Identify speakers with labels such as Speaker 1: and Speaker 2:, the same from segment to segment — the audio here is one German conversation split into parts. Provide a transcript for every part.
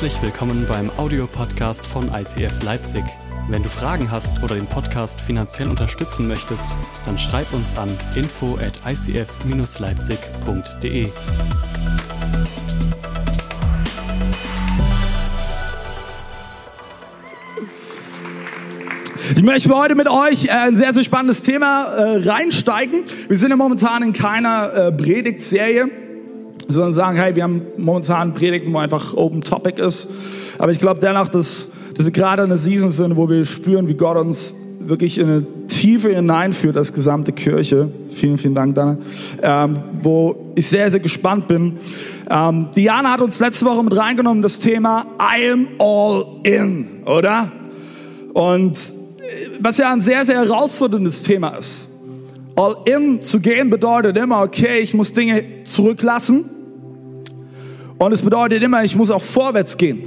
Speaker 1: Herzlich willkommen beim Audiopodcast von ICF Leipzig. Wenn du Fragen hast oder den Podcast finanziell unterstützen möchtest, dann schreib uns an info at icf-leipzig.de.
Speaker 2: Ich möchte heute mit euch äh, ein sehr, sehr spannendes Thema äh, reinsteigen. Wir sind ja momentan in keiner äh, Predigtserie, sondern sagen, hey, wir haben momentan Predigten, wo einfach Open Topic ist. Aber ich glaube dennoch, dass, dass wir gerade in einer Season sind, wo wir spüren, wie Gott uns wirklich in eine Tiefe hineinführt als gesamte Kirche. Vielen, vielen Dank, Dana. Ähm, wo ich sehr, sehr gespannt bin. Ähm, Diana hat uns letzte Woche mit reingenommen, das Thema I am all in, oder? Und was ja ein sehr, sehr herausforderndes Thema ist. All in zu gehen bedeutet immer, okay, ich muss Dinge zurücklassen. Und es bedeutet immer, ich muss auch vorwärts gehen.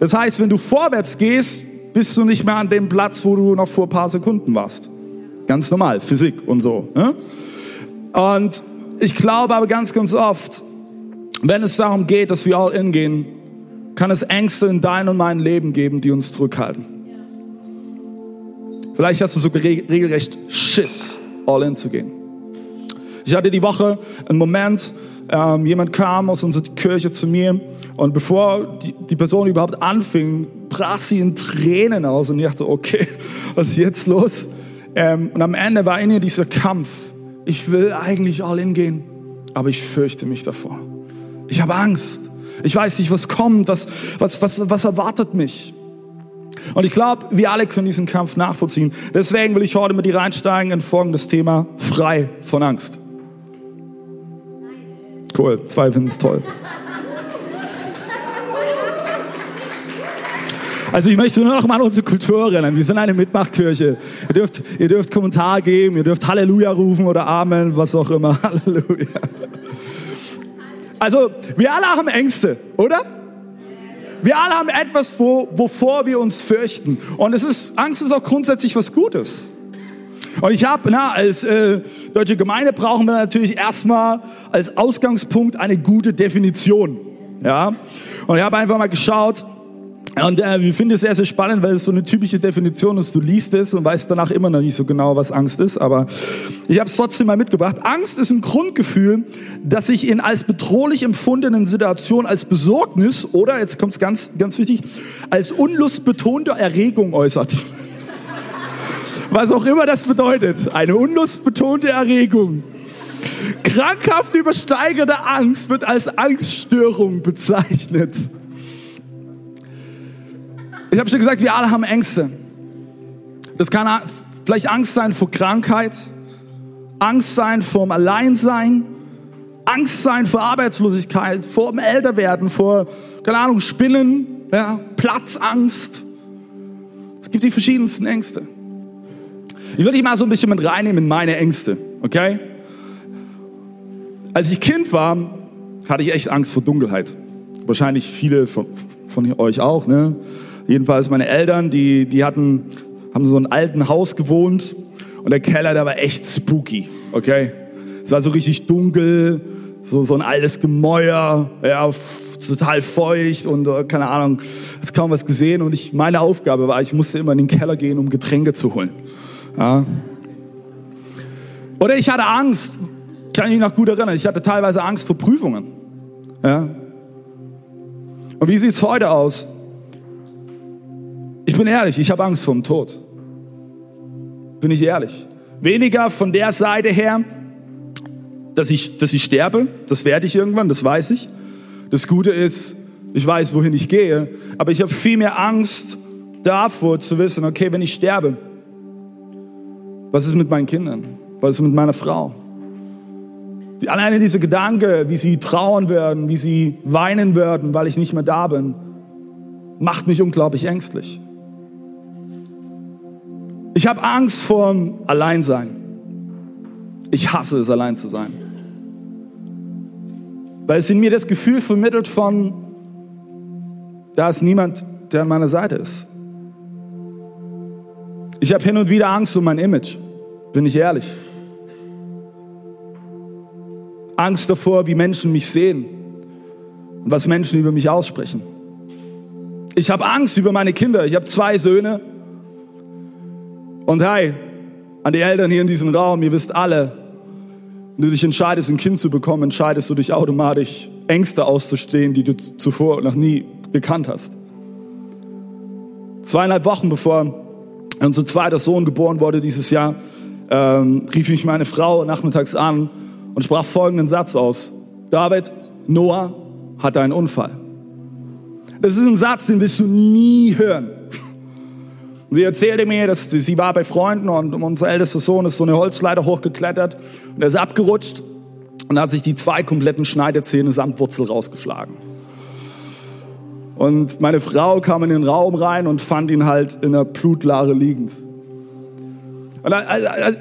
Speaker 2: Das heißt, wenn du vorwärts gehst, bist du nicht mehr an dem Platz, wo du noch vor ein paar Sekunden warst. Ganz normal, Physik und so. Ne? Und ich glaube aber ganz, ganz oft, wenn es darum geht, dass wir all in gehen, kann es Ängste in dein und mein Leben geben, die uns zurückhalten. Vielleicht hast du sogar regelrecht Schiss, all in zu gehen. Ich hatte die Woche einen Moment, ähm, jemand kam aus unserer Kirche zu mir und bevor die, die Person überhaupt anfing, brach sie in Tränen aus und ich dachte, okay, was ist jetzt los? Ähm, und am Ende war in ihr dieser Kampf. Ich will eigentlich all in gehen, aber ich fürchte mich davor. Ich habe Angst. Ich weiß nicht, was kommt, was, was, was, was erwartet mich. Und ich glaube, wir alle können diesen Kampf nachvollziehen. Deswegen will ich heute mit dir reinsteigen in folgendes Thema, frei von Angst. Cool, zwei finden es toll. Also ich möchte nur noch mal an unsere Kultur erinnern. Wir sind eine Mitmachkirche. Ihr dürft, ihr dürft Kommentar geben, ihr dürft Halleluja rufen oder Amen, was auch immer. Halleluja. Also wir alle haben Ängste, oder? Wir alle haben etwas, wo, wovor wir uns fürchten. Und es ist, Angst ist auch grundsätzlich was Gutes. Und ich habe, na, als äh, deutsche Gemeinde brauchen wir natürlich erstmal als Ausgangspunkt eine gute Definition. Ja. Und ich habe einfach mal geschaut, und äh, wir finden es sehr, sehr spannend, weil es so eine typische Definition ist. Du liest es und weißt danach immer noch nicht so genau, was Angst ist. Aber ich habe es trotzdem mal mitgebracht. Angst ist ein Grundgefühl, das sich in als bedrohlich empfundenen Situationen als Besorgnis oder, jetzt kommt es ganz, ganz wichtig, als unlustbetonte Erregung äußert. Was auch immer das bedeutet. Eine unlustbetonte Erregung. Krankhaft übersteigerte Angst wird als Angststörung bezeichnet. Ich habe schon gesagt, wir alle haben Ängste. Das kann vielleicht Angst sein vor Krankheit, Angst sein vor dem Alleinsein, Angst sein vor Arbeitslosigkeit, vor dem Älterwerden, vor, keine Ahnung, Spinnen, ja, Platzangst. Es gibt die verschiedensten Ängste. Ich würde dich mal so ein bisschen mit reinnehmen in meine Ängste, okay? Als ich Kind war, hatte ich echt Angst vor Dunkelheit. Wahrscheinlich viele von, von euch auch, ne? Jedenfalls meine Eltern, die, die hatten, haben so ein alten Haus gewohnt und der Keller, der war echt spooky, okay? Es war so richtig dunkel, so, so ein altes Gemäuer, ja, total feucht und äh, keine Ahnung, hast kaum was gesehen und ich, meine Aufgabe war, ich musste immer in den Keller gehen, um Getränke zu holen. Ja. Oder ich hatte Angst, kann ich mich noch gut erinnern, ich hatte teilweise Angst vor Prüfungen. Ja. Und wie sieht's heute aus? Ich bin ehrlich, ich habe Angst vor dem Tod. Bin ich ehrlich. Weniger von der Seite her, dass ich, dass ich sterbe, das werde ich irgendwann, das weiß ich. Das Gute ist, ich weiß, wohin ich gehe, aber ich habe viel mehr Angst davor zu wissen, okay, wenn ich sterbe, was ist mit meinen Kindern? Was ist mit meiner Frau? Die, alleine diese Gedanke, wie sie trauern werden, wie sie weinen werden, weil ich nicht mehr da bin, macht mich unglaublich ängstlich. Ich habe Angst vor dem Alleinsein. Ich hasse es, allein zu sein. Weil es in mir das Gefühl vermittelt von, da ist niemand, der an meiner Seite ist. Ich habe hin und wieder Angst um mein Image, bin ich ehrlich. Angst davor, wie Menschen mich sehen und was Menschen über mich aussprechen. Ich habe Angst über meine Kinder. Ich habe zwei Söhne. Und hey, an die Eltern hier in diesem Raum, ihr wisst alle, wenn du dich entscheidest, ein Kind zu bekommen, entscheidest du dich automatisch, Ängste auszustehen, die du zuvor noch nie gekannt hast. Zweieinhalb Wochen bevor unser zweiter Sohn geboren wurde dieses Jahr, ähm, rief mich meine Frau nachmittags an und sprach folgenden Satz aus. David, Noah hatte einen Unfall. Das ist ein Satz, den wirst du nie hören. Sie erzählte mir, dass sie war bei Freunden und unser ältester Sohn ist so eine Holzleiter hochgeklettert und er ist abgerutscht und hat sich die zwei kompletten Schneidezähne samt Wurzel rausgeschlagen. Und meine Frau kam in den Raum rein und fand ihn halt in der Blutlare liegend. Und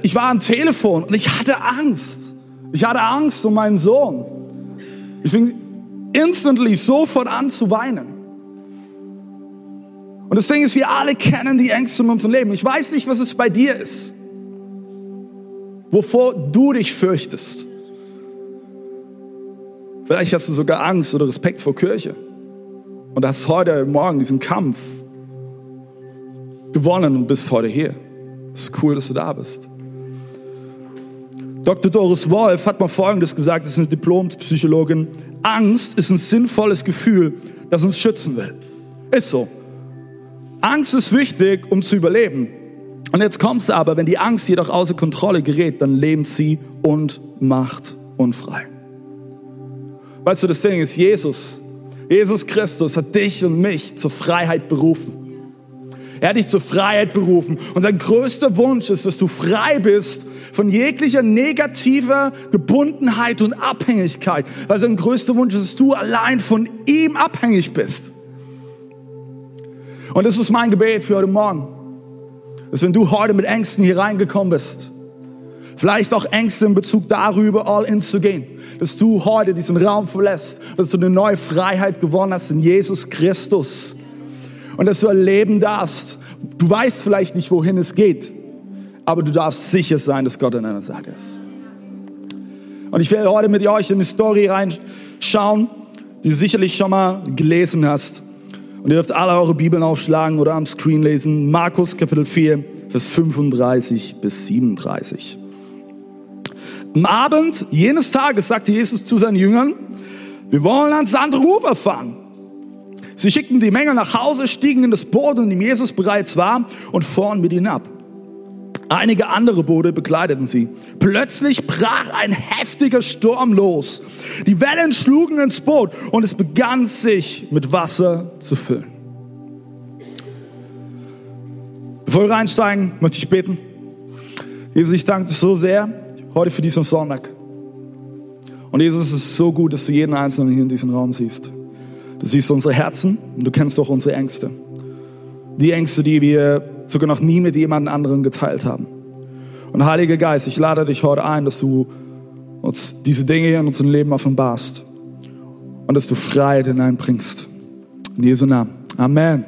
Speaker 2: ich war am Telefon und ich hatte Angst. Ich hatte Angst um meinen Sohn. Ich fing instantly sofort an zu weinen. Und das Ding ist, wir alle kennen die Ängste in unserem Leben. Ich weiß nicht, was es bei dir ist, wovor du dich fürchtest. Vielleicht hast du sogar Angst oder Respekt vor Kirche und hast heute Morgen diesen Kampf gewonnen und bist heute hier. Es ist cool, dass du da bist. Dr. Doris Wolf hat mal Folgendes gesagt, das ist eine Diplompsychologin. Angst ist ein sinnvolles Gefühl, das uns schützen will. Ist so. Angst ist wichtig, um zu überleben. Und jetzt kommst du aber, wenn die Angst jedoch außer Kontrolle gerät, dann lebt sie und macht unfrei. Weißt du, das Ding ist, Jesus, Jesus Christus hat dich und mich zur Freiheit berufen. Er hat dich zur Freiheit berufen. Und sein größter Wunsch ist, dass du frei bist von jeglicher negativer Gebundenheit und Abhängigkeit. Weil sein größter Wunsch ist, dass du allein von ihm abhängig bist. Und das ist mein Gebet für heute Morgen. Dass wenn du heute mit Ängsten hier reingekommen bist, vielleicht auch Ängste in Bezug darüber, all in zu gehen, dass du heute diesen Raum verlässt, dass du eine neue Freiheit gewonnen hast in Jesus Christus. Und dass du erleben darfst, du weißt vielleicht nicht, wohin es geht, aber du darfst sicher sein, dass Gott an deiner Seite ist. Und ich werde heute mit euch in eine Story reinschauen, die du sicherlich schon mal gelesen hast. Und ihr dürft alle eure Bibeln aufschlagen oder am Screen lesen. Markus Kapitel 4, Vers 35 bis 37. Am Abend jenes Tages sagte Jesus zu seinen Jüngern, wir wollen ans andere Ufer fahren. Sie schickten die Menge nach Hause, stiegen in das Boot, in dem Jesus bereits war, und fuhren mit ihnen ab. Einige andere Boote begleiteten sie. Plötzlich brach ein heftiger Sturm los. Die Wellen schlugen ins Boot und es begann sich mit Wasser zu füllen. Bevor wir reinsteigen, möchte ich beten. Jesus, ich danke dir so sehr heute für diesen Sonntag. Und Jesus, es ist so gut, dass du jeden Einzelnen hier in diesem Raum siehst. Du siehst unsere Herzen und du kennst auch unsere Ängste. Die Ängste, die wir sogar noch nie mit jemand anderem geteilt haben. Und Heiliger Geist, ich lade dich heute ein, dass du uns diese Dinge in unserem Leben offenbarst und dass du Freiheit hineinbringst. In Jesu Namen. Amen.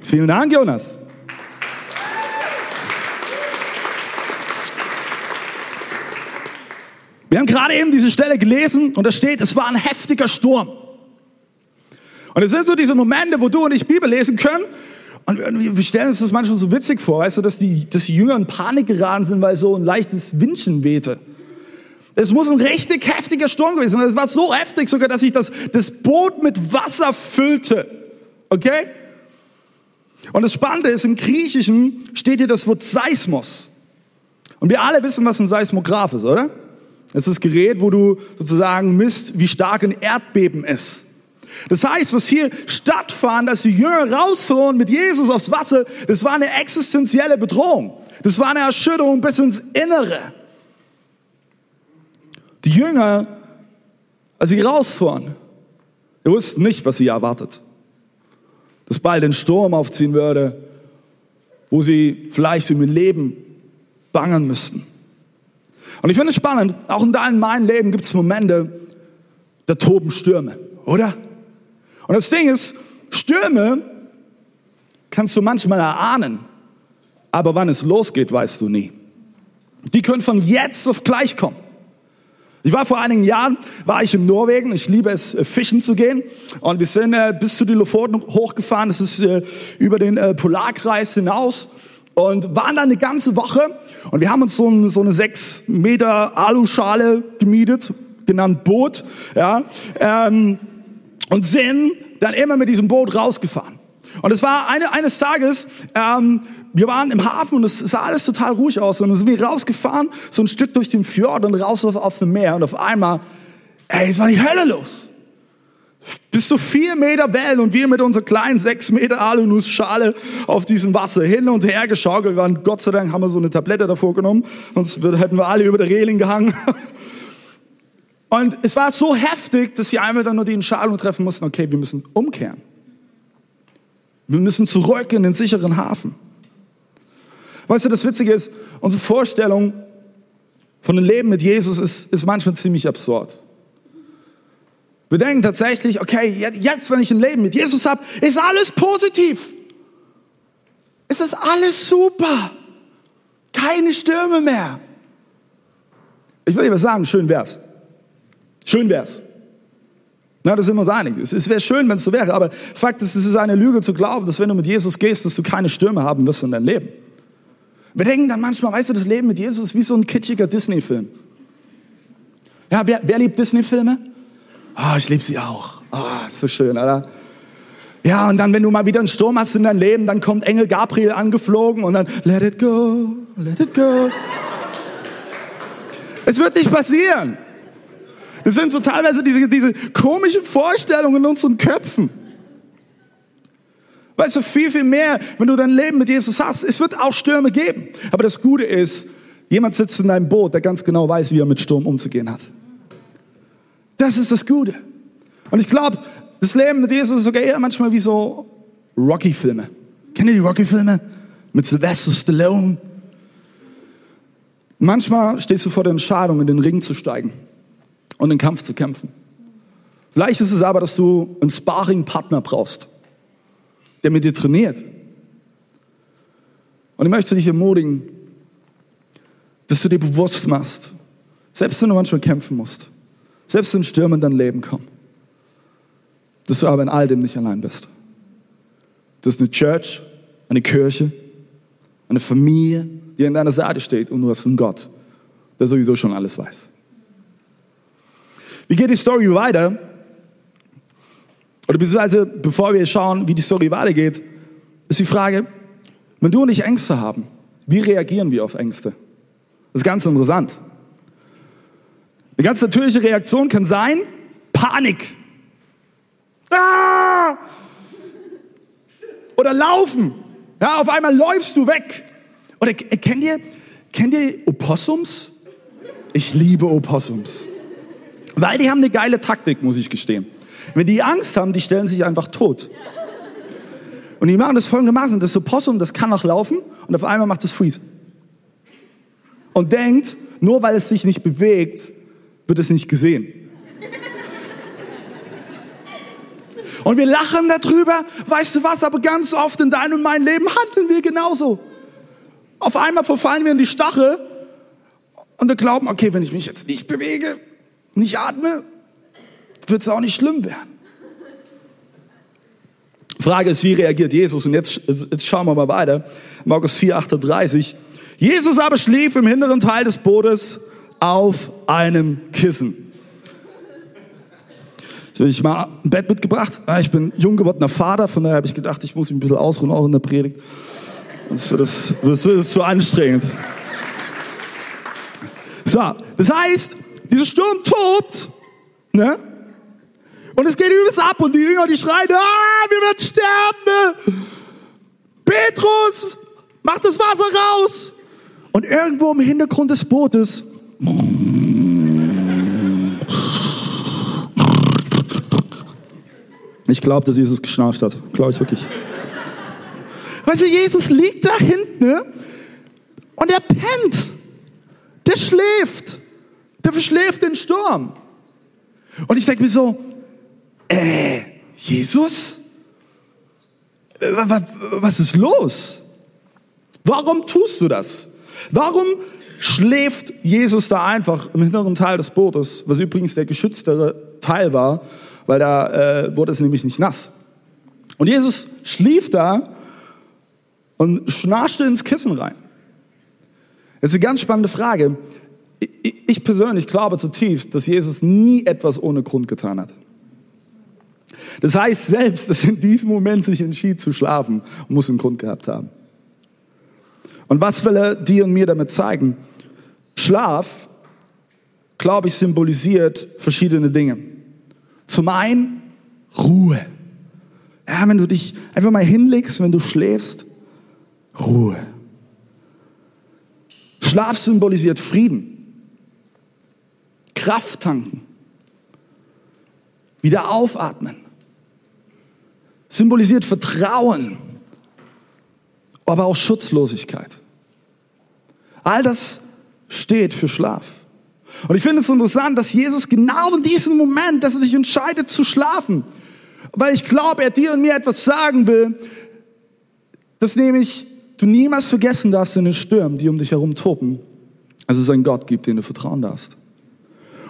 Speaker 2: Vielen Dank, Jonas. Wir haben gerade eben diese Stelle gelesen und da steht, es war ein heftiger Sturm. Und es sind so diese Momente, wo du und ich Bibel lesen können und wir stellen uns das manchmal so witzig vor, weißt du, dass die, dass die Jünger in Panik geraten sind, weil so ein leichtes Windchen wehte. Es muss ein richtig heftiger Sturm gewesen sein. Es war so heftig sogar, dass sich das, das Boot mit Wasser füllte. Okay? Und das Spannende ist, im Griechischen steht hier das Wort Seismos. Und wir alle wissen, was ein Seismograph ist, oder? Es ist das Gerät, wo du sozusagen misst, wie stark ein Erdbeben ist. Das heißt, was hier stattfand, dass die Jünger rausfuhren mit Jesus aufs Wasser, das war eine existenzielle Bedrohung. Das war eine Erschütterung bis ins Innere. Die Jünger, als sie rausfuhren, wussten nicht, was sie erwartet. Dass bald ein Sturm aufziehen würde, wo sie vielleicht um ihr Leben bangen müssten. Und ich finde es spannend, auch in deinem, meinem Leben gibt es Momente, da toben Stürme, oder? Und das Ding ist, Stürme kannst du manchmal erahnen, aber wann es losgeht, weißt du nie. Die können von jetzt auf gleich kommen. Ich war vor einigen Jahren, war ich in Norwegen. Ich liebe es, äh, fischen zu gehen. Und wir sind äh, bis zu den Lofoten hochgefahren. Das ist äh, über den äh, Polarkreis hinaus. Und waren da eine ganze Woche. Und wir haben uns so, ein, so eine sechs Meter Aluschale gemietet, genannt Boot. Ja, ähm, und sind dann immer mit diesem Boot rausgefahren. Und es war eine, eines Tages, ähm, wir waren im Hafen und es sah alles total ruhig aus. Und dann sind wir rausgefahren, so ein Stück durch den Fjord und raus auf, auf dem Meer. Und auf einmal, ey, es war die Hölle los. Bis zu vier Meter Wellen und wir mit unserer kleinen sechs Meter Alunussschale auf diesem Wasser hin und her geschaukelt. Waren, Gott sei Dank haben wir so eine Tablette davor genommen, sonst hätten wir alle über der Reling gehangen. Und es war so heftig, dass wir einmal dann nur die Entscheidung treffen mussten, okay, wir müssen umkehren. Wir müssen zurück in den sicheren Hafen. Weißt du, das Witzige ist, unsere Vorstellung von dem Leben mit Jesus ist, ist manchmal ziemlich absurd. Wir denken tatsächlich, okay, jetzt, wenn ich ein Leben mit Jesus habe, ist alles positiv. Es ist alles super. Keine Stürme mehr. Ich will dir was sagen, schön wär's. Schön wär's. Na, da sind wir uns einig. Es, wäre schön, wenn es so wäre, aber Fakt ist, es ist eine Lüge zu glauben, dass wenn du mit Jesus gehst, dass du keine Stürme haben wirst in deinem Leben. Wir denken dann manchmal, weißt du, das Leben mit Jesus ist wie so ein kitschiger Disney-Film. Ja, wer, wer liebt Disney-Filme? Oh, ich liebe sie auch. Ah, oh, so schön, oder? Ja, und dann, wenn du mal wieder einen Sturm hast in deinem Leben, dann kommt Engel Gabriel angeflogen und dann, let it go, let it go. es wird nicht passieren. Das sind so teilweise diese, diese komischen Vorstellungen in unseren Köpfen. Weißt du, viel, viel mehr, wenn du dein Leben mit Jesus hast. Es wird auch Stürme geben. Aber das Gute ist, jemand sitzt in deinem Boot, der ganz genau weiß, wie er mit Sturm umzugehen hat. Das ist das Gute. Und ich glaube, das Leben mit Jesus ist sogar eher manchmal wie so Rocky-Filme. Kennt ihr die Rocky-Filme? Mit Sylvester Stallone. Manchmal stehst du vor der Entscheidung, in den Ring zu steigen und den Kampf zu kämpfen. Vielleicht ist es aber, dass du einen Sparring-Partner brauchst, der mit dir trainiert. Und ich möchte dich ermutigen, dass du dir bewusst machst, selbst wenn du manchmal kämpfen musst, selbst wenn Stürme in dein Leben kommen, dass du aber in all dem nicht allein bist. Das ist eine Church, eine Kirche, eine Familie, die an deiner Seite steht und du hast einen Gott, der sowieso schon alles weiß. Wie geht die Story weiter? Oder beziehungsweise, bevor wir schauen, wie die Story weitergeht, ist die Frage, wenn du und ich Ängste haben, wie reagieren wir auf Ängste? Das ist ganz interessant. Eine ganz natürliche Reaktion kann sein, Panik. Ah! Oder laufen. Ja, auf einmal läufst du weg. Oder kennt ihr, kennt ihr Opossums? Ich liebe Opossums. Weil die haben eine geile Taktik, muss ich gestehen. Wenn die Angst haben, die stellen sich einfach tot. Und die machen das folgendermaßen, das Opossum, das kann noch laufen und auf einmal macht es Freeze. Und denkt, nur weil es sich nicht bewegt, wird es nicht gesehen. Und wir lachen darüber, weißt du was, aber ganz oft in deinem und meinem Leben handeln wir genauso. Auf einmal verfallen wir in die Stache und wir glauben, okay, wenn ich mich jetzt nicht bewege, nicht atme, wird es auch nicht schlimm werden. Frage ist, wie reagiert Jesus? Und jetzt, jetzt schauen wir mal weiter. Markus 4, 38. Jesus aber schlief im hinteren Teil des Bootes auf einem Kissen. Ich habe ich mal ein Bett mitgebracht. Ah, ich bin jung gewordener Vater, von daher habe ich gedacht, ich muss mich ein bisschen ausruhen, auch in der Predigt. Das wird, das, das wird zu anstrengend. So, das heißt, dieser Sturm tobt, ne? Und es geht übelst ab und die Jünger, die schreien, ah, wir werden sterben. Petrus, mach das Wasser raus. Und irgendwo im Hintergrund des Bootes ich glaube, dass Jesus geschnarcht hat. Glaube ich wirklich. Weißt du, Jesus liegt da hinten ne? und er pennt. Der schläft. Der verschläft den Sturm. Und ich denke mir so, äh, Jesus? Was ist los? Warum tust du das? Warum schläft Jesus da einfach im hinteren Teil des Bootes, was übrigens der geschütztere Teil war, weil da äh, wurde es nämlich nicht nass. Und Jesus schlief da und schnarchte ins Kissen rein. Das ist eine ganz spannende Frage. Ich persönlich glaube zutiefst, dass Jesus nie etwas ohne Grund getan hat. Das heißt, selbst, dass in diesem Moment sich entschied zu schlafen, muss einen Grund gehabt haben. Und was will er dir und mir damit zeigen? Schlaf, glaube ich, symbolisiert verschiedene Dinge. Zum einen Ruhe. Ja, wenn du dich einfach mal hinlegst, wenn du schläfst, Ruhe. Schlaf symbolisiert Frieden, Kraft tanken, wieder aufatmen, symbolisiert Vertrauen, aber auch Schutzlosigkeit. All das steht für Schlaf. Und ich finde es interessant, dass Jesus genau in diesem Moment, dass er sich entscheidet zu schlafen, weil ich glaube, er dir und mir etwas sagen will, dass nämlich du niemals vergessen darfst in den Stürmen, die um dich herum toben, also es einen Gott gibt, den du vertrauen darfst.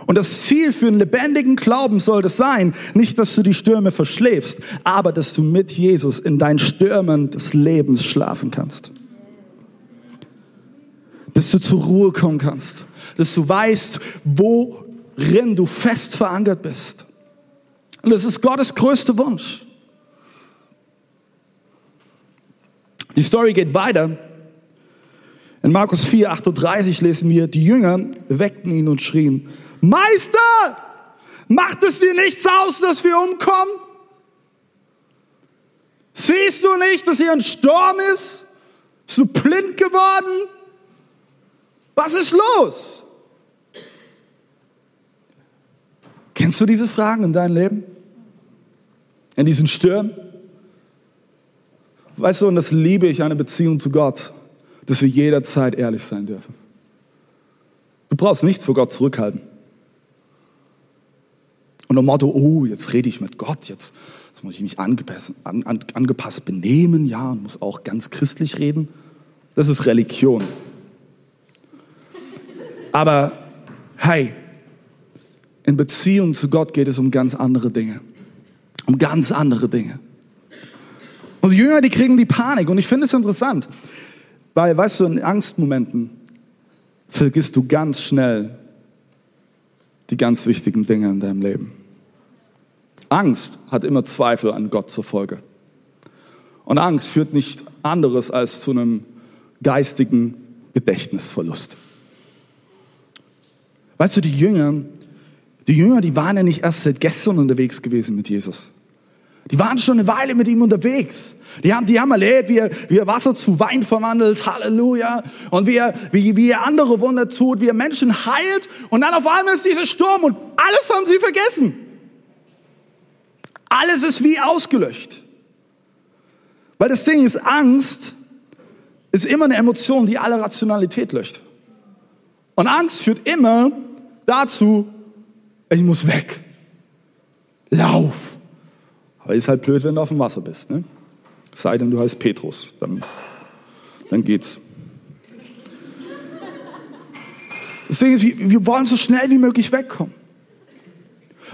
Speaker 2: Und das Ziel für einen lebendigen Glauben soll das sein, nicht, dass du die Stürme verschläfst, aber dass du mit Jesus in deinen Stürmen des Lebens schlafen kannst dass du zur Ruhe kommen kannst, dass du weißt, worin du fest verankert bist. Und das ist Gottes größter Wunsch. Die Story geht weiter. In Markus 4, 38 lesen wir, die Jünger weckten ihn und schrien, Meister, macht es dir nichts aus, dass wir umkommen? Siehst du nicht, dass hier ein Sturm ist? Bist du blind geworden? Was ist los? Kennst du diese Fragen in deinem Leben? In diesen Stürmen? Weißt du, und das liebe ich, eine Beziehung zu Gott, dass wir jederzeit ehrlich sein dürfen. Du brauchst nichts vor Gott zurückhalten. Und im Motto, oh, jetzt rede ich mit Gott, jetzt, jetzt muss ich mich angepasst, an, an, angepasst benehmen, ja, und muss auch ganz christlich reden. Das ist Religion. Aber hey, in Beziehung zu Gott geht es um ganz andere Dinge. Um ganz andere Dinge. Und die Jünger, die kriegen die Panik. Und ich finde es interessant, weil, weißt du, in Angstmomenten vergisst du ganz schnell die ganz wichtigen Dinge in deinem Leben. Angst hat immer Zweifel an Gott zur Folge. Und Angst führt nicht anderes als zu einem geistigen Gedächtnisverlust. Weißt du, die Jünger, die Jünger, die waren ja nicht erst seit gestern unterwegs gewesen mit Jesus. Die waren schon eine Weile mit ihm unterwegs. Die haben, die haben erlebt, wie er, wie er Wasser zu Wein verwandelt, Halleluja. Und wie er, wie, wie er andere Wunder tut, wie er Menschen heilt. Und dann auf einmal ist dieser Sturm und alles haben sie vergessen. Alles ist wie ausgelöscht. Weil das Ding ist, Angst ist immer eine Emotion, die alle Rationalität löscht. Und Angst führt immer dazu, ich muss weg. Lauf. Aber ist halt blöd, wenn du auf dem Wasser bist. Ne? Sei denn, du heißt Petrus. Dann, dann geht's. Deswegen ist, wir wollen so schnell wie möglich wegkommen.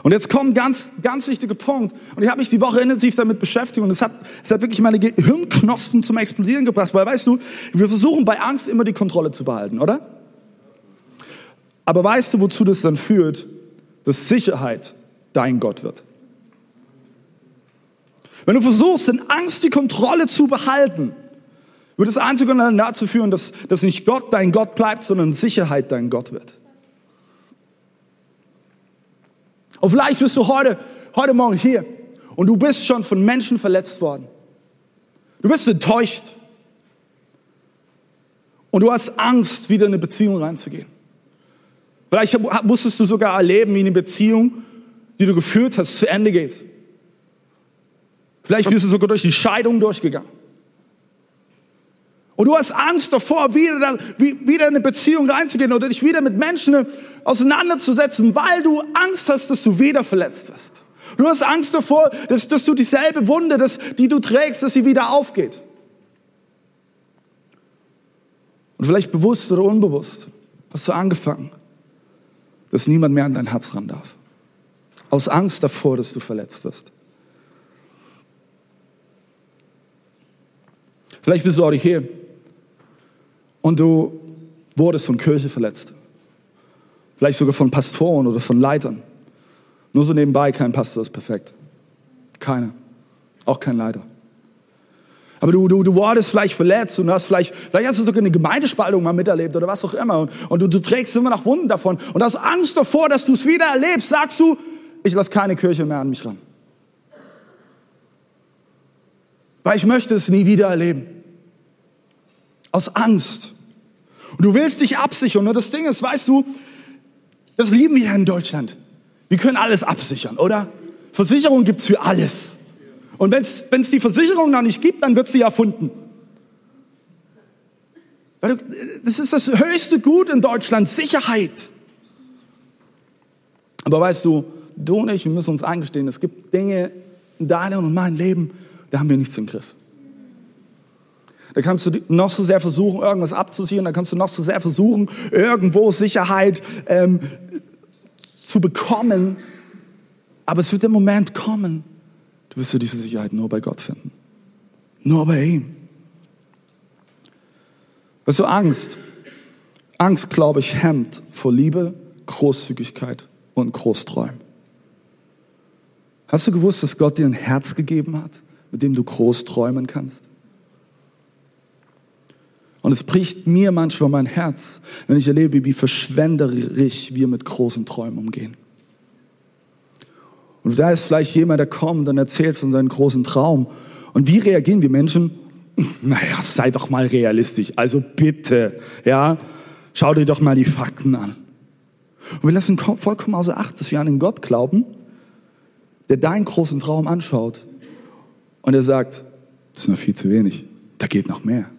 Speaker 2: Und jetzt kommt ein ganz, ganz wichtiger Punkt. Und ich habe mich die Woche intensiv damit beschäftigt und es hat, es hat wirklich meine Gehirnknospen zum Explodieren gebracht. Weil weißt du, wir versuchen bei Angst immer die Kontrolle zu behalten, oder? Aber weißt du, wozu das dann führt? Dass Sicherheit dein Gott wird. Wenn du versuchst, in Angst die Kontrolle zu behalten, wird es einzig und dazu führen, dass, dass nicht Gott dein Gott bleibt, sondern Sicherheit dein Gott wird. Und vielleicht bist du heute, heute Morgen hier und du bist schon von Menschen verletzt worden. Du bist enttäuscht. Und du hast Angst, wieder in eine Beziehung reinzugehen. Vielleicht musstest du sogar erleben, wie eine Beziehung, die du geführt hast, zu Ende geht. Vielleicht bist du sogar durch die Scheidung durchgegangen. Und du hast Angst davor, wieder, wieder in eine Beziehung reinzugehen oder dich wieder mit Menschen auseinanderzusetzen, weil du Angst hast, dass du wieder verletzt wirst. Du hast Angst davor, dass, dass du dieselbe Wunde, dass, die du trägst, dass sie wieder aufgeht. Und vielleicht bewusst oder unbewusst hast du angefangen, dass niemand mehr an dein Herz ran darf. Aus Angst davor, dass du verletzt wirst. Vielleicht bist du auch hier und du wurdest von Kirche verletzt. Vielleicht sogar von Pastoren oder von Leitern. Nur so nebenbei, kein Pastor ist perfekt. Keiner. Auch kein Leiter. Aber du, du, du wurdest vielleicht verletzt und hast vielleicht, vielleicht hast du sogar eine Gemeindespaltung mal miterlebt oder was auch immer. Und, und du, du trägst immer noch Wunden davon und hast Angst davor, dass du es wieder erlebst. Sagst du, ich lasse keine Kirche mehr an mich ran. Weil ich möchte es nie wieder erleben. Aus Angst. Und du willst dich absichern. Und das Ding ist, weißt du, das lieben wir ja in Deutschland. Wir können alles absichern, oder? Versicherung gibt's für alles. Und wenn es die Versicherung noch nicht gibt, dann wird sie erfunden. Das ist das höchste Gut in Deutschland, Sicherheit. Aber weißt du, du und ich, wir müssen uns eingestehen, es gibt Dinge in deinem und meinem Leben, da haben wir nichts im Griff. Da kannst du noch so sehr versuchen, irgendwas abzusichern, da kannst du noch so sehr versuchen, irgendwo Sicherheit ähm, zu bekommen. Aber es wird der Moment kommen, du wirst du diese Sicherheit nur bei Gott finden. Nur bei ihm. Weißt du, Angst, Angst, glaube ich, hemmt vor Liebe, Großzügigkeit und Großträumen. Hast du gewusst, dass Gott dir ein Herz gegeben hat, mit dem du groß träumen kannst? Und es bricht mir manchmal mein Herz, wenn ich erlebe, wie verschwenderisch wir mit großen Träumen umgehen. Und da ist vielleicht jemand, der kommt und erzählt von seinem großen Traum. Und wie reagieren wir Menschen? Naja, sei doch mal realistisch. Also bitte, ja, schau dir doch mal die Fakten an. Und wir lassen vollkommen außer Acht, dass wir an den Gott glauben, der deinen großen Traum anschaut und er sagt, das ist noch viel zu wenig, da geht noch mehr.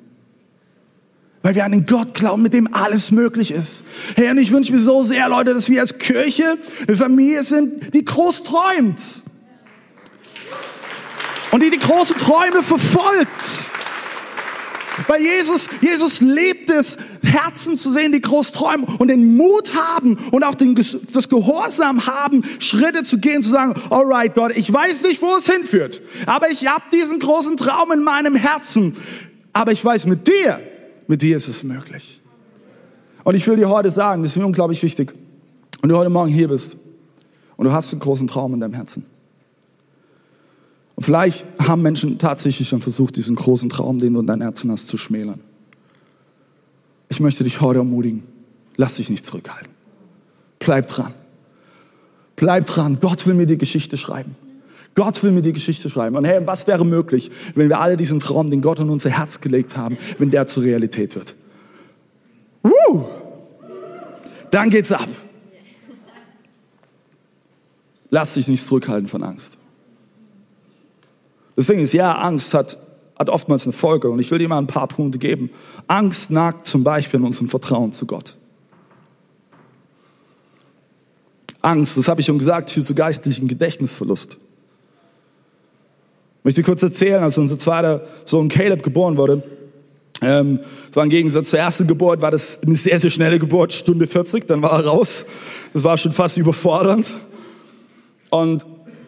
Speaker 2: Weil wir an den Gott glauben, mit dem alles möglich ist. Herr, und ich wünsche mir so sehr, Leute, dass wir als Kirche eine Familie sind, die groß träumt. Und die die großen Träume verfolgt. Weil Jesus, Jesus lebt es, Herzen zu sehen, die groß träumen und den Mut haben und auch den, das Gehorsam haben, Schritte zu gehen, zu sagen, alright Gott, ich weiß nicht, wo es hinführt, aber ich habe diesen großen Traum in meinem Herzen. Aber ich weiß, mit dir, mit dir ist es möglich. Und ich will dir heute sagen, das ist mir unglaublich wichtig, und du heute Morgen hier bist und du hast einen großen Traum in deinem Herzen. Und vielleicht haben Menschen tatsächlich schon versucht, diesen großen Traum, den du in deinem Herzen hast, zu schmälern. Ich möchte dich heute ermutigen. Lass dich nicht zurückhalten. Bleib dran. Bleib dran. Gott will mir die Geschichte schreiben. Gott will mir die Geschichte schreiben. Und hey, was wäre möglich, wenn wir alle diesen Traum, den Gott in unser Herz gelegt haben, wenn der zur Realität wird? Uh, dann geht's ab. Lass dich nicht zurückhalten von Angst. Das Ding ist, ja, Angst hat, hat oftmals eine Folge und ich will dir mal ein paar Punkte geben. Angst nagt zum Beispiel in unserem Vertrauen zu Gott. Angst, das habe ich schon gesagt, führt zu geistlichen Gedächtnisverlust. Ich möchte kurz erzählen, als unser zweiter Sohn Caleb geboren wurde, ähm, war im Gegensatz zur ersten Geburt, war das eine sehr, sehr schnelle Geburt, Stunde 40, dann war er raus. Das war schon fast überfordernd. Und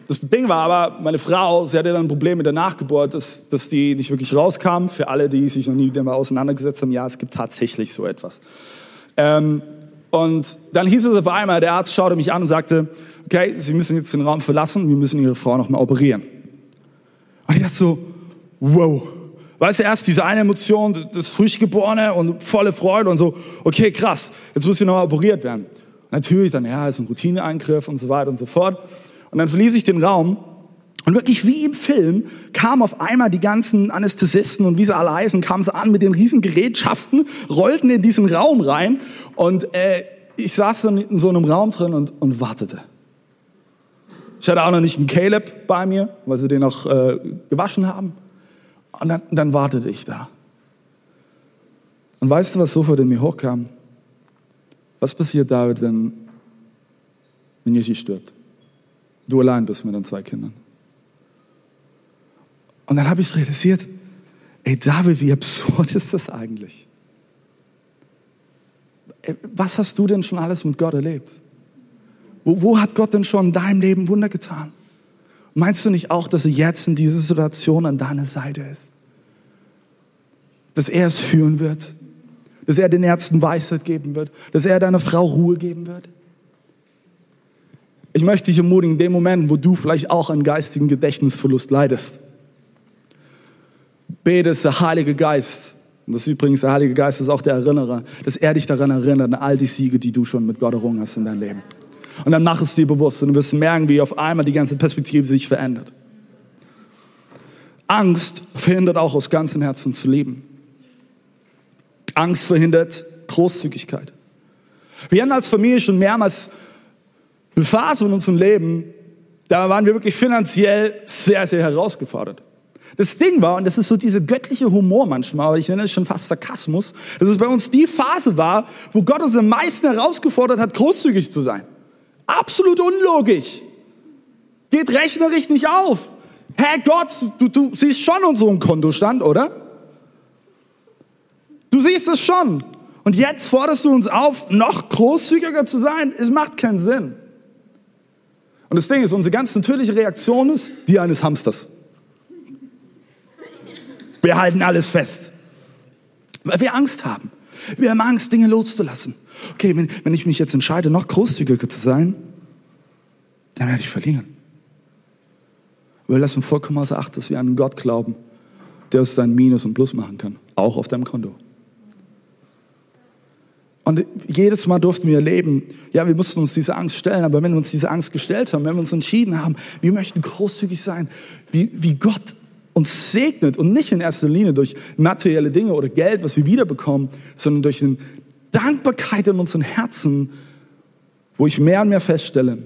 Speaker 2: das Ding war aber, meine Frau, sie hatte dann ein Problem mit der Nachgeburt, dass, dass die nicht wirklich rauskam. Für alle, die sich noch nie damit auseinandergesetzt haben, ja, es gibt tatsächlich so etwas. Ähm, und dann hieß es auf einmal, der Arzt schaute mich an und sagte, okay, Sie müssen jetzt den Raum verlassen, wir müssen Ihre Frau nochmal operieren. Dachte so, wow. Weißt du, erst diese eine Emotion, das Frischgeborene und volle Freude und so, okay, krass, jetzt muss ich nochmal operiert werden. Natürlich dann, ja, ist ein Routineeingriff und so weiter und so fort. Und dann verließ ich den Raum und wirklich wie im Film kamen auf einmal die ganzen Anästhesisten und wie sie alle heißen, kamen sie an mit den riesen Gerätschaften, rollten in diesen Raum rein und äh, ich saß dann in so einem Raum drin und, und wartete. Ich hatte auch noch nicht einen Caleb bei mir, weil sie den noch äh, gewaschen haben. Und dann, dann wartete ich da. Und weißt du, was sofort in mir hochkam? Was passiert, David, wenn, wenn Jeschi stirbt? Du allein bist mit den zwei Kindern. Und dann habe ich realisiert, ey David, wie absurd ist das eigentlich? Was hast du denn schon alles mit Gott erlebt? Wo, wo hat Gott denn schon in deinem Leben Wunder getan? Meinst du nicht auch, dass er jetzt in dieser Situation an deiner Seite ist? Dass er es führen wird? Dass er den Ärzten Weisheit geben wird? Dass er deiner Frau Ruhe geben wird? Ich möchte dich ermutigen, in dem Moment, wo du vielleicht auch einen geistigen Gedächtnisverlust leidest, bete es der Heilige Geist, und das ist übrigens der Heilige Geist ist auch der Erinnerer, dass er dich daran erinnert, an all die Siege, die du schon mit Gott errungen hast in deinem Leben. Und dann mach es dir bewusst und du wirst merken, wie auf einmal die ganze Perspektive sich verändert. Angst verhindert auch aus ganzem Herzen zu leben. Angst verhindert Großzügigkeit. Wir hatten als Familie schon mehrmals eine Phase in unserem Leben, da waren wir wirklich finanziell sehr, sehr herausgefordert. Das Ding war, und das ist so diese göttliche Humor manchmal, aber ich nenne es schon fast Sarkasmus, dass es bei uns die Phase war, wo Gott uns am meisten herausgefordert hat, großzügig zu sein. Absolut unlogisch. Geht rechnerisch nicht auf. Herr Gott, du, du siehst schon unseren Kontostand, oder? Du siehst es schon. Und jetzt forderst du uns auf, noch großzügiger zu sein? Es macht keinen Sinn. Und das Ding ist, unsere ganz natürliche Reaktion ist die eines Hamsters. Wir halten alles fest, weil wir Angst haben. Wir haben Angst, Dinge loszulassen. Okay, wenn, wenn ich mich jetzt entscheide, noch großzügiger zu sein, dann werde ich verlieren. Wir lassen vollkommen außer Acht, dass wir an einen Gott glauben, der uns sein Minus und Plus machen kann, auch auf deinem Konto. Und jedes Mal durften wir erleben, ja, wir mussten uns diese Angst stellen, aber wenn wir uns diese Angst gestellt haben, wenn wir uns entschieden haben, wir möchten großzügig sein, wie, wie Gott uns segnet und nicht in erster Linie durch materielle Dinge oder Geld, was wir wiederbekommen, sondern durch eine Dankbarkeit in unseren Herzen, wo ich mehr und mehr feststelle,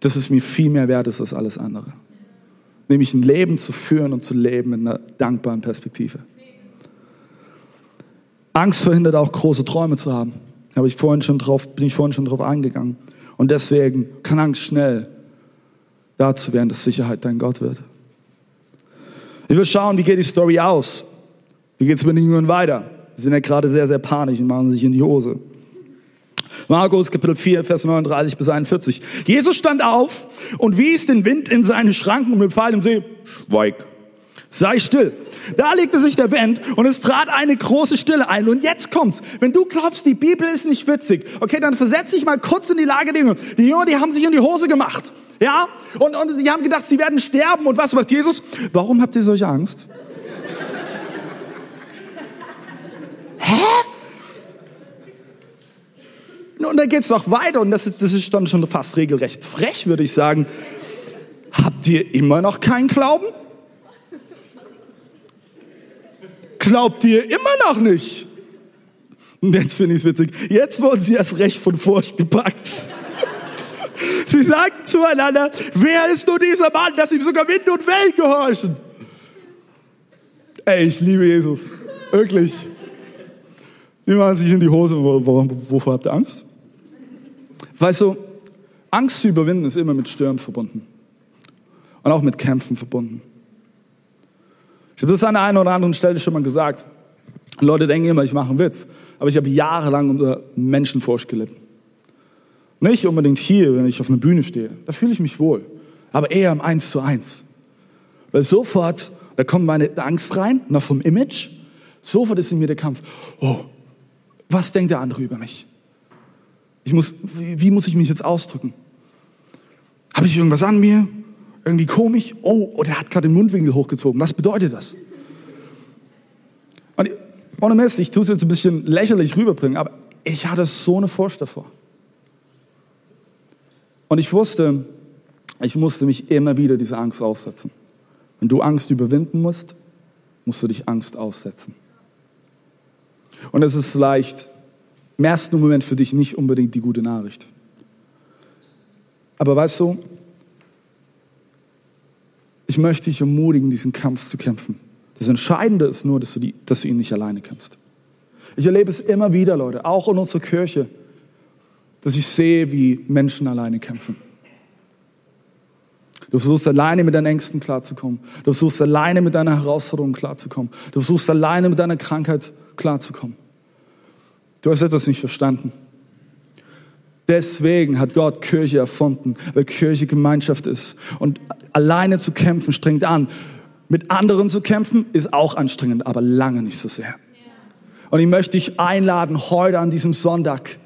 Speaker 2: dass es mir viel mehr wert ist als alles andere. Nämlich ein Leben zu führen und zu leben in einer dankbaren Perspektive. Angst verhindert auch große Träume zu haben. Habe ich vorhin schon drauf, bin ich vorhin schon drauf eingegangen. Und deswegen kann Angst schnell dazu werden, dass Sicherheit dein Gott wird. Ich will schauen, wie geht die Story aus? Wie geht es mit den Jüngern weiter? Sie sind ja gerade sehr, sehr panisch und machen sich in die Hose. Markus Kapitel 4, Vers 39 bis 41. Jesus stand auf und wies den Wind in seine Schranken und befahl dem See, schweig, sei still. Da legte sich der Wind und es trat eine große Stille ein. Und jetzt kommt's. Wenn du glaubst, die Bibel ist nicht witzig, okay, dann versetz dich mal kurz in die Lage der Jünger. Die Jünger, die haben sich in die Hose gemacht. Ja? Und, und sie haben gedacht, sie werden sterben. Und was macht Jesus? Warum habt ihr solche Angst? Hä? Und dann geht's noch weiter und das ist, das ist dann schon fast regelrecht frech, würde ich sagen. Habt ihr immer noch keinen Glauben? Glaubt ihr immer noch nicht? Und jetzt finde ich es witzig. Jetzt wurden sie erst recht von Furcht gepackt. Sie sagten zueinander, wer ist nur dieser Mann, dass ihm sogar Wind und Welt gehorchen? Ey, ich liebe Jesus. Wirklich. Die machen sich in die Hose. Wovor habt ihr Angst? Weißt du, Angst zu überwinden ist immer mit Stürmen verbunden. Und auch mit Kämpfen verbunden. Ich habe das an der einen oder anderen Stelle schon mal gesagt. Leute denken immer, ich mache einen Witz. Aber ich habe jahrelang unter Menschenfurcht gelitten. Nicht unbedingt hier, wenn ich auf einer Bühne stehe. Da fühle ich mich wohl. Aber eher im Eins zu Eins. Weil sofort, da kommt meine Angst rein, noch vom Image. Sofort ist in mir der Kampf. Oh, was denkt der andere über mich? Ich muss, wie muss ich mich jetzt ausdrücken? Habe ich irgendwas an mir? Irgendwie komisch? Oh, oh der hat gerade den Mundwinkel hochgezogen. Was bedeutet das? Und ohne Mist, ich tue es jetzt ein bisschen lächerlich rüberbringen, aber ich hatte so eine Furcht davor. Und ich wusste, ich musste mich immer wieder dieser Angst aussetzen. Wenn du Angst überwinden musst, musst du dich Angst aussetzen. Und es ist vielleicht im ersten Moment für dich nicht unbedingt die gute Nachricht. Aber weißt du, ich möchte dich ermutigen, diesen Kampf zu kämpfen. Das Entscheidende ist nur, dass du, die, dass du ihn nicht alleine kämpfst. Ich erlebe es immer wieder, Leute, auch in unserer Kirche, dass ich sehe, wie Menschen alleine kämpfen. Du versuchst alleine mit deinen Ängsten klarzukommen. Du versuchst alleine mit deiner Herausforderung klarzukommen. Du versuchst alleine mit deiner Krankheit klarzukommen. Du hast etwas nicht verstanden. Deswegen hat Gott Kirche erfunden, weil Kirche Gemeinschaft ist. Und alleine zu kämpfen strengt an. Mit anderen zu kämpfen ist auch anstrengend, aber lange nicht so sehr. Und ich möchte dich einladen, heute an diesem Sonntag,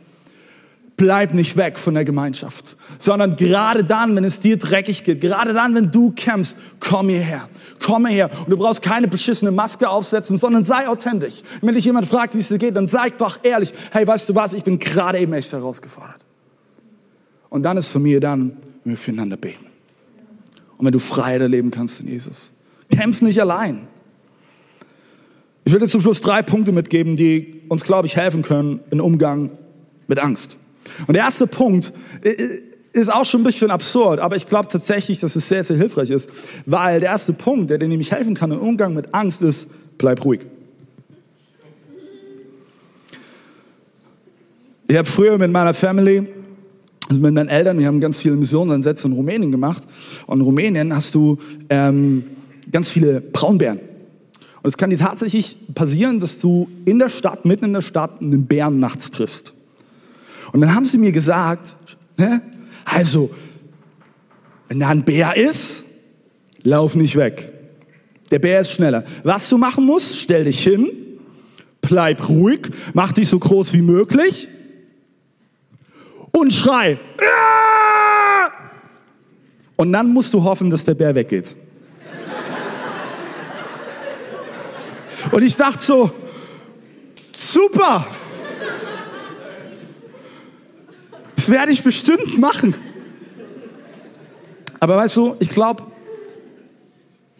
Speaker 2: bleib nicht weg von der Gemeinschaft, sondern gerade dann, wenn es dir dreckig geht, gerade dann, wenn du kämpfst, komm hierher. Komm her. Und du brauchst keine beschissene Maske aufsetzen, sondern sei authentisch. Wenn dich jemand fragt, wie es dir geht, dann sag doch ehrlich, hey, weißt du was, ich bin gerade eben echt herausgefordert. Und dann ist mir dann, wenn wir füreinander beten. Und wenn du Freiheit erleben kannst in Jesus. Kämpf nicht allein. Ich will dir zum Schluss drei Punkte mitgeben, die uns, glaube ich, helfen können im Umgang mit Angst. Und der erste Punkt ist auch schon ein bisschen absurd, aber ich glaube tatsächlich, dass es sehr, sehr hilfreich ist, weil der erste Punkt, der dir nämlich helfen kann im Umgang mit Angst, ist, bleib ruhig. Ich habe früher mit meiner Family, also mit meinen Eltern, wir haben ganz viele Missionsansätze in Rumänien gemacht. Und in Rumänien hast du ähm, ganz viele Braunbären. Und es kann dir tatsächlich passieren, dass du in der Stadt, mitten in der Stadt, einen Bären nachts triffst. Und dann haben sie mir gesagt, ne, also, wenn da ein Bär ist, lauf nicht weg. Der Bär ist schneller. Was du machen musst, stell dich hin, bleib ruhig, mach dich so groß wie möglich und schrei. Und dann musst du hoffen, dass der Bär weggeht. Und ich dachte so, super. Das werde ich bestimmt machen. Aber weißt du, ich glaube,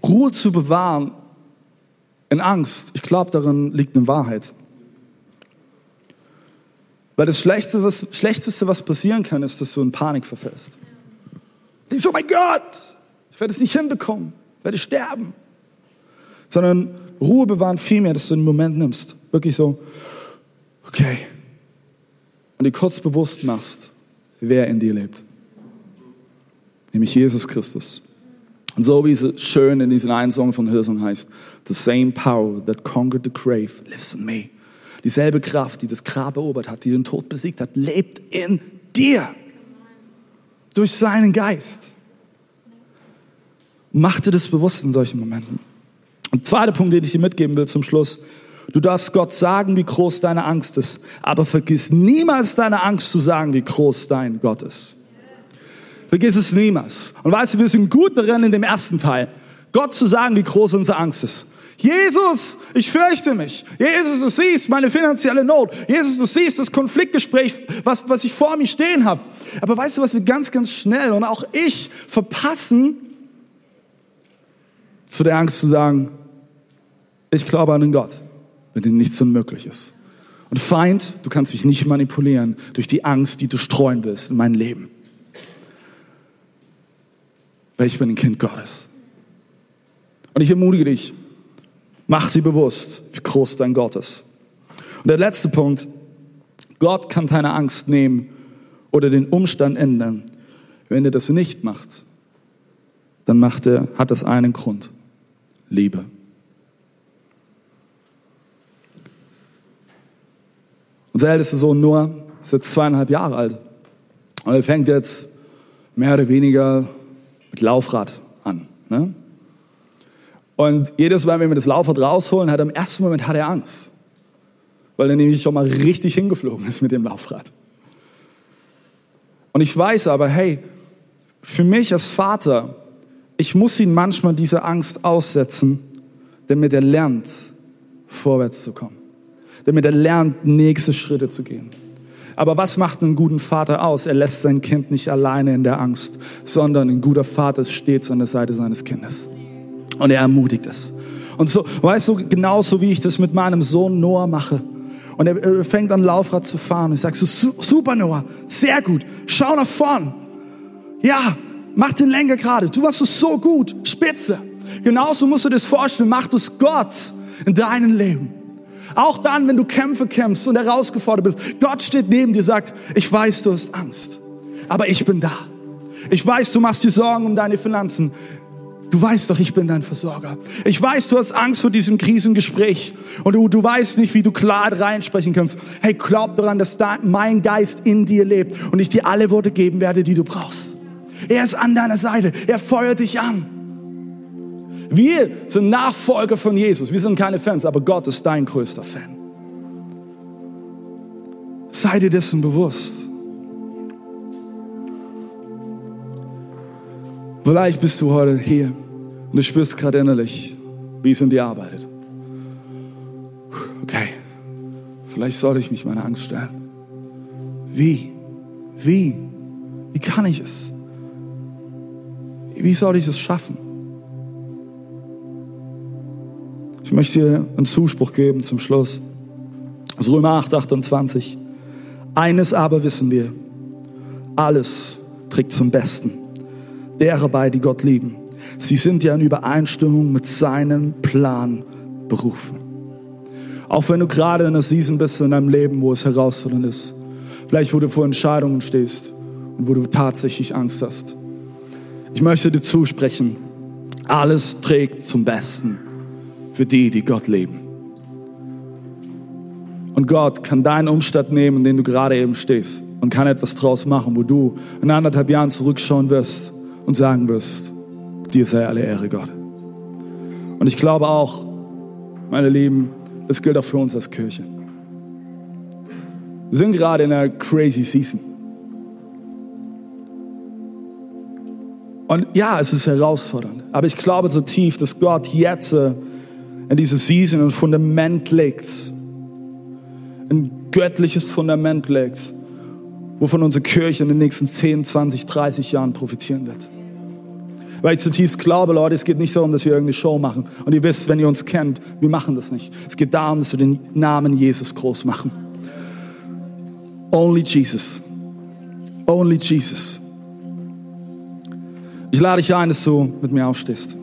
Speaker 2: Ruhe zu bewahren in Angst, ich glaube, darin liegt eine Wahrheit. Weil das Schlechteste was, Schlechteste, was passieren kann, ist, dass du in Panik verfällst. Ich so, oh mein Gott, ich werde es nicht hinbekommen, ich werde sterben. Sondern Ruhe bewahren vielmehr, dass du den Moment nimmst. Wirklich so, okay. Und dir kurz bewusst machst, wer in dir lebt. Nämlich Jesus Christus. Und so wie es schön in diesem einen Song von Hillsong heißt, The same power that conquered the grave lives in me. Dieselbe Kraft, die das Grab erobert hat, die den Tod besiegt hat, lebt in dir. Durch seinen Geist. Mach dir das bewusst in solchen Momenten. Und zweiter Punkt, den ich dir mitgeben will zum Schluss. Du darfst Gott sagen, wie groß deine Angst ist, aber vergiss niemals deine Angst zu sagen, wie groß dein Gott ist. Vergiss es niemals. Und weißt du, wir sind gut darin in dem ersten Teil, Gott zu sagen, wie groß unsere Angst ist. Jesus, ich fürchte mich. Jesus, du siehst meine finanzielle Not. Jesus, du siehst das Konfliktgespräch, was, was ich vor mir stehen habe. Aber weißt du, was wir ganz, ganz schnell und auch ich verpassen, zu der Angst zu sagen, ich glaube an den Gott mit dem nichts unmöglich ist. Und Feind, du kannst mich nicht manipulieren durch die Angst, die du streuen willst in mein Leben. Weil ich bin ein Kind Gottes. Und ich ermutige dich, mach dir bewusst, wie groß dein Gott ist. Und der letzte Punkt, Gott kann deine Angst nehmen oder den Umstand ändern. Wenn er das nicht macht, dann macht er, hat das einen Grund. Liebe. Unser ältester Sohn Noah ist jetzt zweieinhalb Jahre alt. Und er fängt jetzt mehr oder weniger mit Laufrad an. Ne? Und jedes Mal, wenn wir das Laufrad rausholen, hat er im ersten Moment hat er Angst. Weil er nämlich schon mal richtig hingeflogen ist mit dem Laufrad. Und ich weiß aber, hey, für mich als Vater, ich muss ihn manchmal diese Angst aussetzen, damit er lernt, vorwärts zu kommen damit er lernt, nächste Schritte zu gehen. Aber was macht einen guten Vater aus? Er lässt sein Kind nicht alleine in der Angst, sondern ein guter Vater steht an der Seite seines Kindes. Und er ermutigt es. Und so, weißt du, genauso wie ich das mit meinem Sohn Noah mache. Und er fängt an, Laufrad zu fahren. Ich sage so, super Noah, sehr gut, schau nach vorn. Ja, mach den Lenker gerade. Du warst so gut, spitze. Genauso musst du das vorstellen, mach das Gott in deinem Leben. Auch dann, wenn du Kämpfe kämpfst und herausgefordert bist. Gott steht neben dir, sagt, ich weiß, du hast Angst, aber ich bin da. Ich weiß, du machst dir Sorgen um deine Finanzen. Du weißt doch, ich bin dein Versorger. Ich weiß, du hast Angst vor diesem Krisengespräch und du, du weißt nicht, wie du klar reinsprechen kannst. Hey, glaub daran, dass da mein Geist in dir lebt und ich dir alle Worte geben werde, die du brauchst. Er ist an deiner Seite. Er feuert dich an. Wir sind Nachfolger von Jesus. Wir sind keine Fans, aber Gott ist dein größter Fan. Sei dir dessen bewusst. Vielleicht bist du heute hier und du spürst gerade innerlich, wie es in dir arbeitet. Okay, vielleicht sollte ich mich meiner Angst stellen. Wie? Wie? Wie kann ich es? Wie soll ich es schaffen? Ich möchte dir einen Zuspruch geben zum Schluss. Aus Römer 8, 28. Eines aber wissen wir. Alles trägt zum Besten derer bei, die Gott lieben. Sie sind ja in Übereinstimmung mit seinem Plan berufen. Auch wenn du gerade in einer Season bist in deinem Leben, wo es herausfordernd ist. Vielleicht, wo du vor Entscheidungen stehst und wo du tatsächlich Angst hast. Ich möchte dir zusprechen, alles trägt zum Besten für die, die Gott lieben. Und Gott kann deinen Umstand nehmen, in dem du gerade eben stehst und kann etwas draus machen, wo du in anderthalb Jahren zurückschauen wirst und sagen wirst, dir sei alle Ehre, Gott. Und ich glaube auch, meine Lieben, das gilt auch für uns als Kirche. Wir sind gerade in einer crazy Season. Und ja, es ist herausfordernd. Aber ich glaube so tief, dass Gott jetzt äh, in diese Season ein Fundament legt. Ein göttliches Fundament legt, wovon unsere Kirche in den nächsten 10, 20, 30 Jahren profitieren wird. Weil ich zutiefst glaube, Leute, es geht nicht darum, dass wir irgendeine Show machen. Und ihr wisst, wenn ihr uns kennt, wir machen das nicht. Es geht darum, dass wir den Namen Jesus groß machen. Only Jesus. Only Jesus. Ich lade dich ein, dass du mit mir aufstehst.